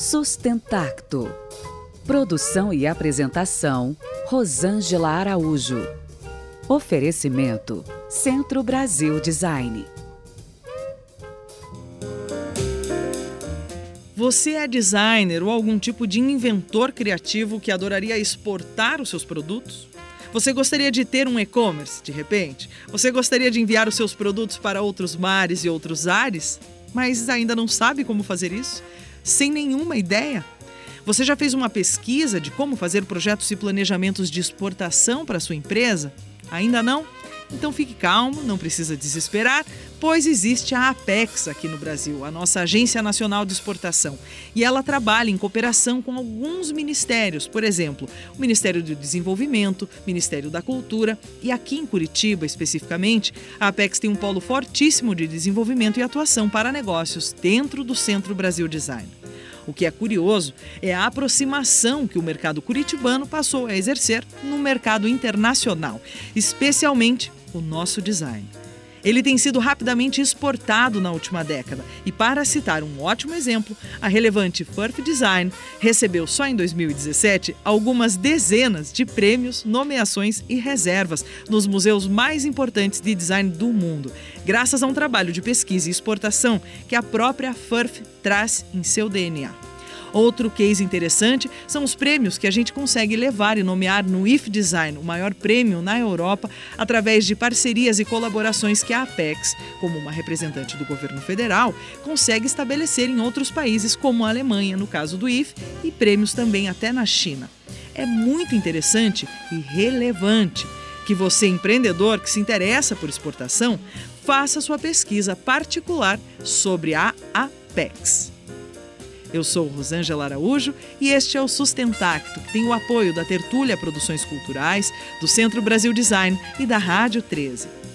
Sustentacto. Produção e apresentação: Rosângela Araújo. Oferecimento: Centro Brasil Design. Você é designer ou algum tipo de inventor criativo que adoraria exportar os seus produtos? Você gostaria de ter um e-commerce, de repente? Você gostaria de enviar os seus produtos para outros mares e outros ares? Mas ainda não sabe como fazer isso? Sem nenhuma ideia? Você já fez uma pesquisa de como fazer projetos e planejamentos de exportação para sua empresa? Ainda não? Então fique calmo, não precisa desesperar, pois existe a Apex aqui no Brasil, a nossa Agência Nacional de Exportação. E ela trabalha em cooperação com alguns ministérios, por exemplo, o Ministério do Desenvolvimento, Ministério da Cultura e aqui em Curitiba, especificamente, a Apex tem um polo fortíssimo de desenvolvimento e atuação para negócios dentro do Centro Brasil Design. O que é curioso é a aproximação que o mercado curitibano passou a exercer no mercado internacional, especialmente o nosso design. Ele tem sido rapidamente exportado na última década e, para citar um ótimo exemplo, a relevante Furf Design recebeu só em 2017 algumas dezenas de prêmios, nomeações e reservas nos museus mais importantes de design do mundo, graças a um trabalho de pesquisa e exportação que a própria Furf traz em seu DNA. Outro case interessante são os prêmios que a gente consegue levar e nomear no IF Design, o maior prêmio na Europa, através de parcerias e colaborações que a Apex, como uma representante do governo federal, consegue estabelecer em outros países, como a Alemanha, no caso do IF, e prêmios também até na China. É muito interessante e relevante que você, empreendedor que se interessa por exportação, faça sua pesquisa particular sobre a Apex. Eu sou Rosângela Araújo e este é o Sustentacto, que tem o apoio da Tertúlia Produções Culturais, do Centro Brasil Design e da Rádio 13.